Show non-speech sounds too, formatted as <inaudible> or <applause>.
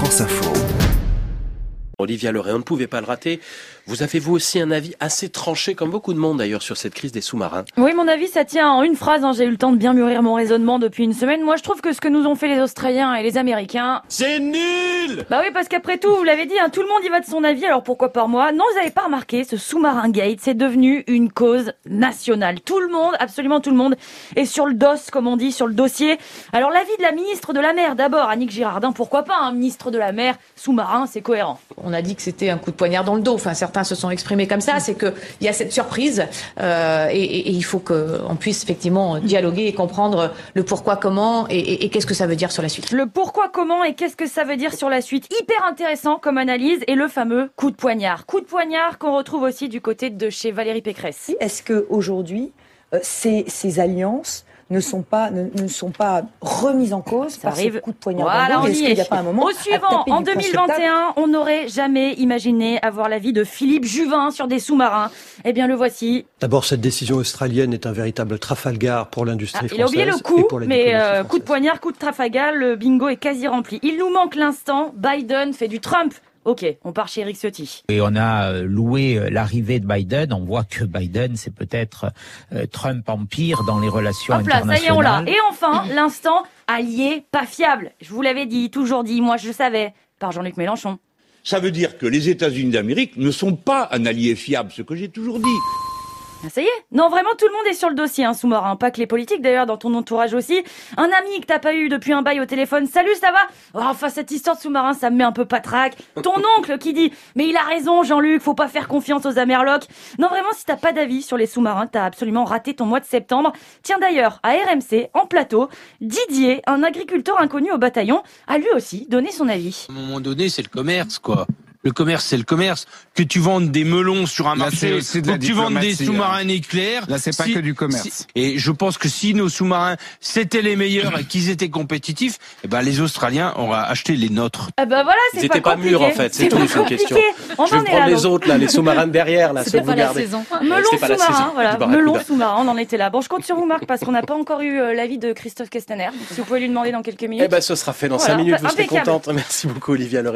France Info. Olivia Leray, on ne pouvait pas le rater. Vous avez vous aussi un avis assez tranché, comme beaucoup de monde d'ailleurs, sur cette crise des sous-marins Oui, mon avis, ça tient en une phrase. hein. J'ai eu le temps de bien mûrir mon raisonnement depuis une semaine. Moi, je trouve que ce que nous ont fait les Australiens et les Américains... C'est nul Bah oui, parce qu'après tout, vous l'avez dit, hein, tout le monde y va de son avis, alors pourquoi pas moi? Non, vous n'avez pas remarqué, ce sous-marin gate, c'est devenu une cause nationale. Tout le monde, absolument tout le monde, est sur le dos, comme on dit, sur le dossier. Alors l'avis de la ministre de la Mer, d'abord, Annick Girardin, pourquoi pas, un ministre de la Mer, sous-marin, c'est cohérent. On a dit que c'était un coup de poignard dans le dos. Enfin, certains se sont exprimés comme ça. C'est que il y a cette surprise euh, et, et- et il faut qu'on puisse effectivement dialoguer et comprendre le pourquoi, comment et, et- et qu'est-ce que ça veut dire sur la suite. Le pourquoi, comment et qu'est-ce que ça veut dire sur la suite. Hyper intéressant comme analyse et le fameux coup de poignard. Coup de poignard qu'on retrouve aussi du côté de chez Valérie Pécresse. Est-ce que aujourd'hui euh, ces, ces alliances ne sont pas ne, ne sont pas remises en cause Ça par arrive. ces coups de poignard Voilà, Est-ce y qu'il n'y a est. pas un moment Au suivant, en du poing sur table? 2021, on n'aurait jamais imaginé avoir l'avis de Philippe Juvin sur des sous-marins. Eh bien, le voici. D'abord, cette décision australienne est un véritable Trafalgar pour l'industrie Ah, il a oublié française le coup, mais euh, coup de française. poignard, coup de Trafalgar, le bingo est quasi rempli. Il nous manque l'instant. Biden fait du Trump. Ok, on part chez Eric Ciotti. Et on a euh, loué euh, l'arrivée de Biden. On voit que Biden, c'est peut-être euh, Trump empire dans les relations Hop là, ça y est, on l'a. Et enfin, <clears throat> l'instant allié pas fiable. Je vous l'avais dit, toujours dit, moi je le savais, par Jean-Luc Mélenchon. Ça veut dire que les États-Unis d'Amérique ne sont pas un allié fiable, ce que j'ai toujours dit. Ah, ça y est Non, vraiment, tout le monde est sur le dossier, un sous-marin. Pas que les politiques, d'ailleurs, dans ton entourage aussi. Un ami que t'as pas eu depuis un bail au téléphone. Salut, ça va oh, Enfin, cette histoire de sous-marin, ça me met un peu patraque. Ton <laughs> oncle qui dit « Mais il a raison, Jean-Luc, faut pas faire confiance aux Amerlocs. » Non, vraiment, si t'as pas d'avis sur les sous-marins, t'as absolument raté ton mois de septembre. Tiens, d'ailleurs, à RMC, en plateau, Didier, un agriculteur inconnu au bataillon, a lui aussi donné son avis. À un moment donné, c'est le commerce, quoi. Le commerce, c'est le commerce. Que tu vendes des melons sur un Là, marché, c'est aussi de la que tu vendes des diplomatie, sous-marins nucléaires. Là, c'est pas si- que du commerce. si- et je pense que si nos sous-marins c'était les meilleurs et qu'ils étaient compétitifs, eh ben les Australiens auraient acheté les nôtres. Ah bah voilà, Ils c'est étaient pas pas mûrs en compliqué. fait, c'est tout, une question. compliqué. On Je vais prendre les autres là, les sous-marins de derrière là, C'était pas vous la saison. Melon c'était pas la sous-marin, saison. voilà. Melon sous-marin, on en était là. Bon, je compte sur vous, Marc, parce qu'on n'a pas encore eu euh, l'avis de Christophe Castaner. Si vous pouvez lui demander dans quelques minutes. Eh ben ce sera fait dans Voilà, 5 minutes, vous serez contente. Merci beaucoup Olivia.